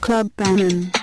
Club Bannon.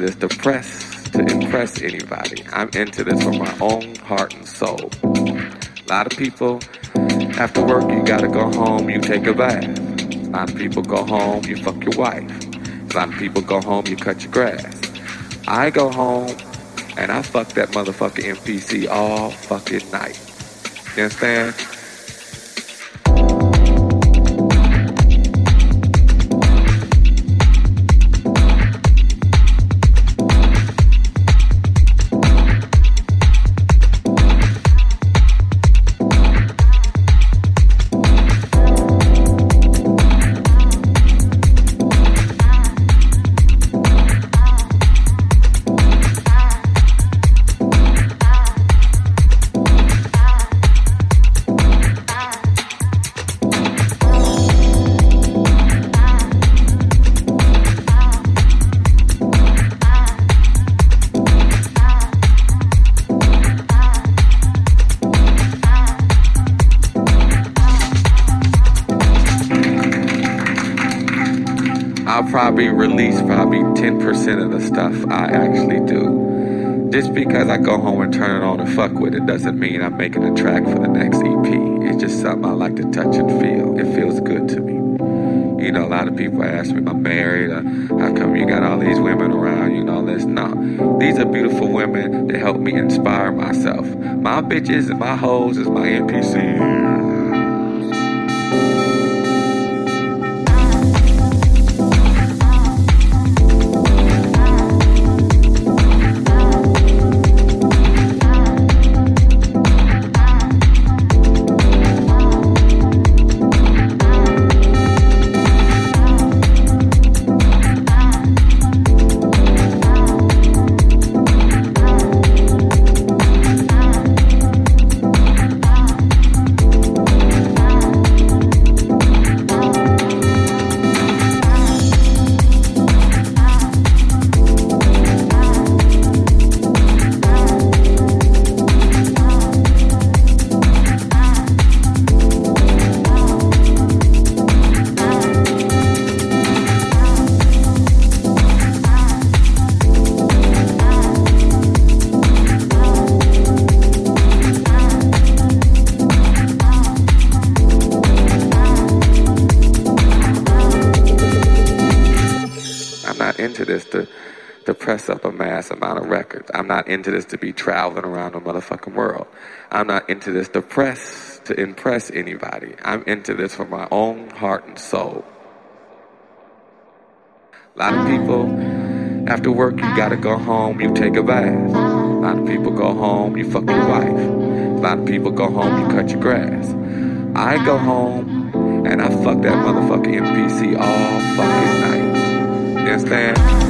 This to press to impress anybody. I'm into this for my own heart and soul. A lot of people, after work, you gotta go home, you take a bath. A lot of people go home, you fuck your wife. A lot of people go home, you cut your grass. I go home and I fuck that motherfucking MPC all fucking night. You understand? Doesn't mean I'm making a track for the next EP. It's just something I like to touch and feel. It feels good to me. You know, a lot of people ask me if I'm married or how come you got all these women around, you know, this. No. These are beautiful women that help me inspire myself. My bitches and my hoes is my MPC. not into this to be traveling around the motherfucking world. I'm not into this to press, to impress anybody. I'm into this for my own heart and soul. A lot of people, after work, you gotta go home, you take a bath. A lot of people go home, you fuck your wife. A lot of people go home, you cut your grass. I go home and I fuck that motherfucking MPC all fucking night. You understand?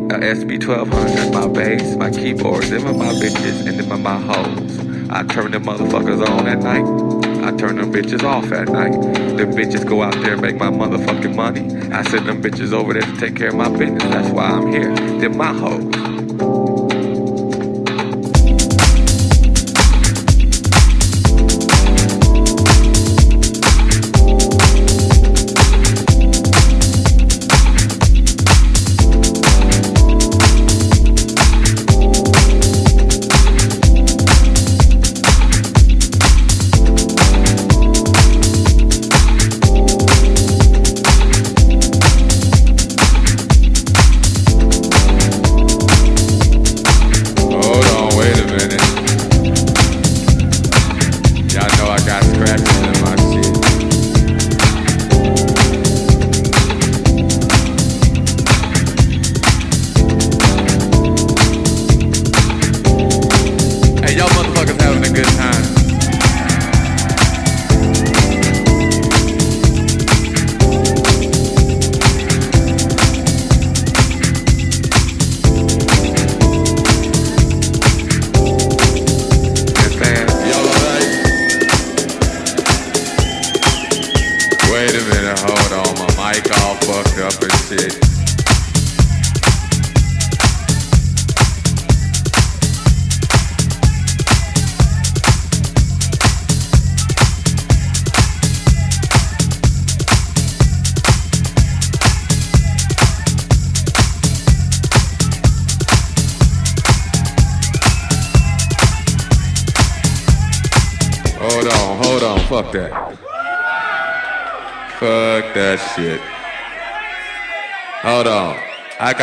uh, SP-1200, my bass, my keyboards, them are my bitches, and them are my hoes. I turn them motherfuckers on at night. I turn them bitches off at night. Them bitches go out there and make my motherfucking money. I send them bitches over there to take care of my business. That's why I'm here. They're my hoes.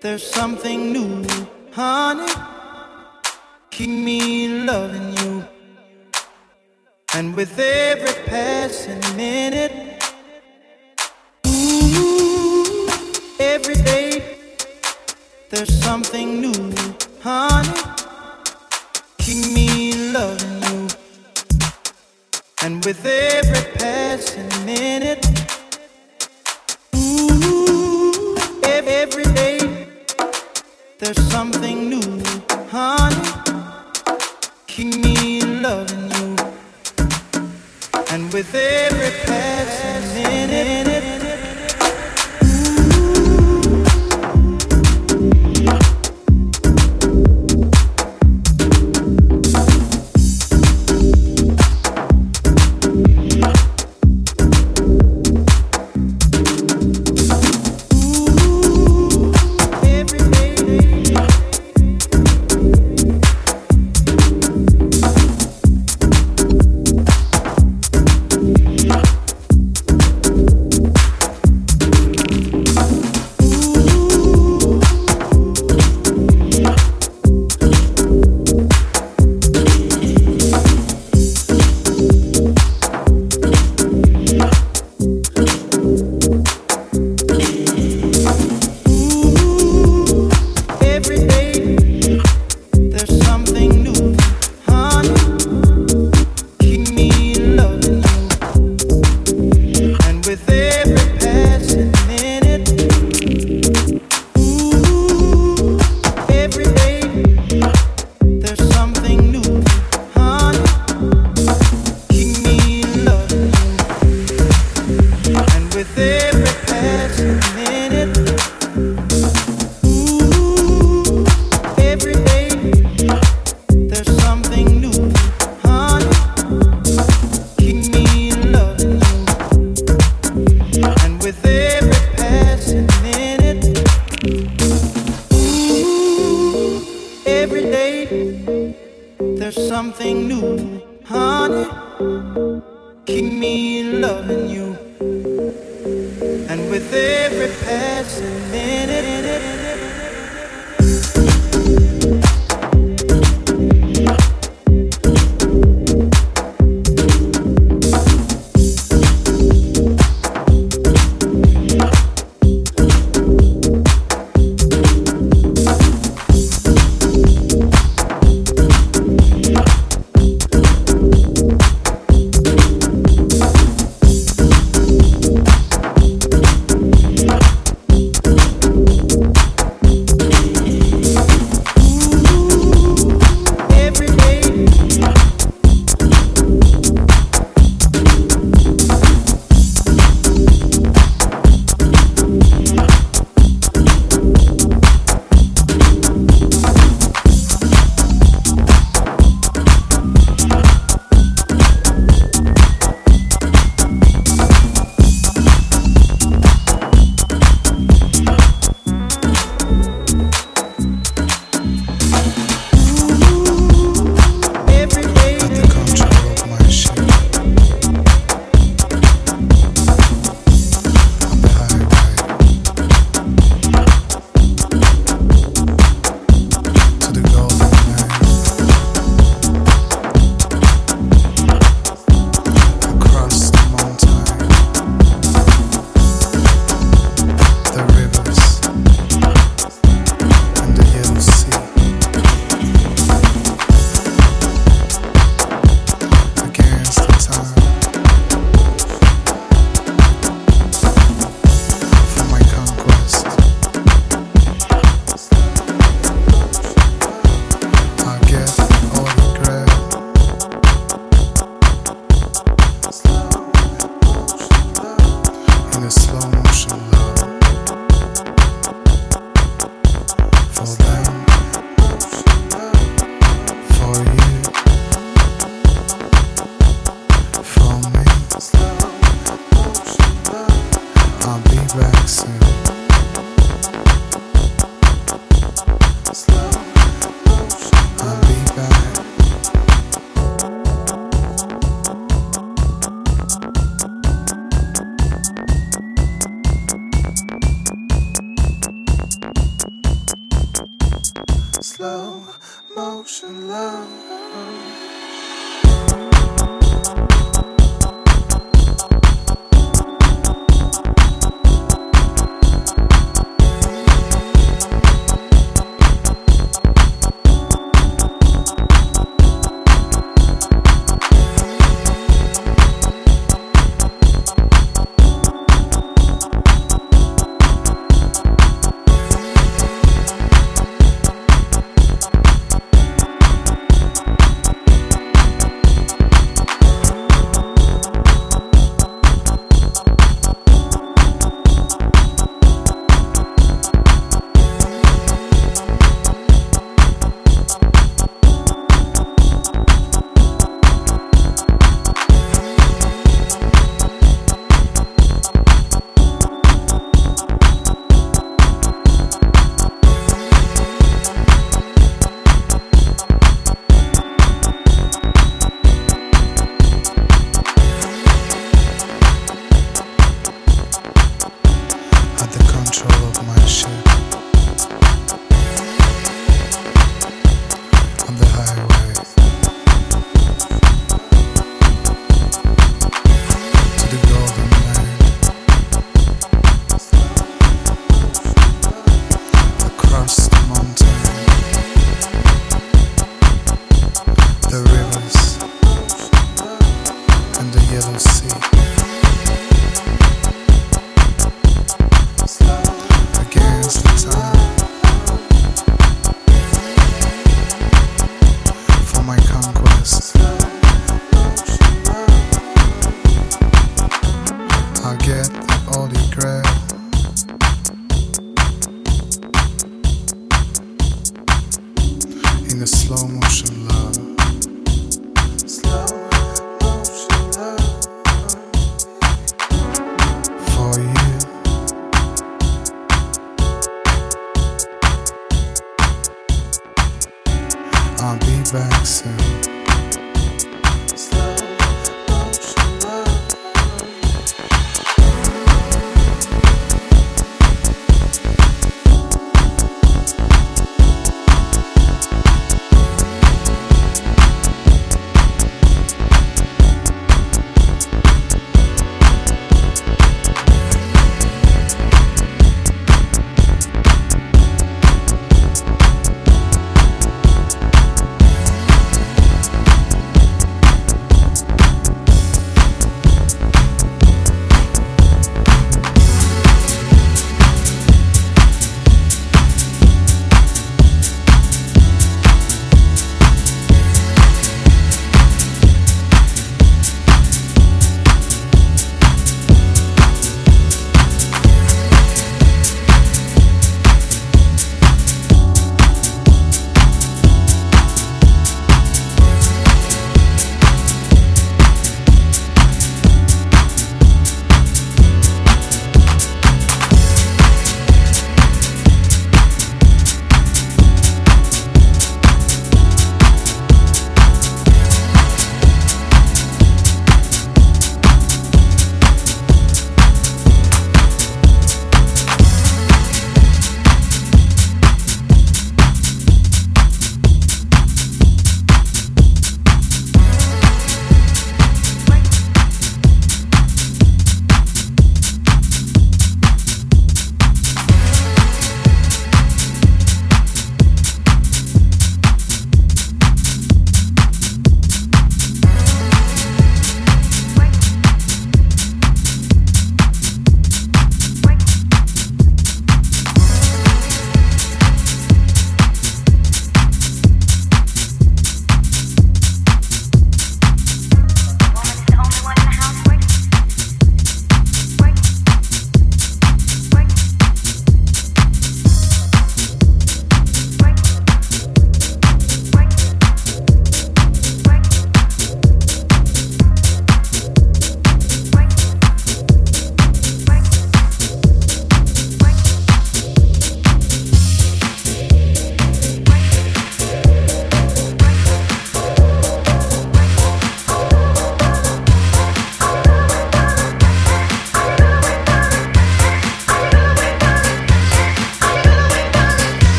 There's something new, honey. Keep me loving you. And with every passing minute, ooh, every day, there's something new, honey. Keep me loving you. And with every passing minute, there's something new, honey. Keep me loving you. And with every passing minute,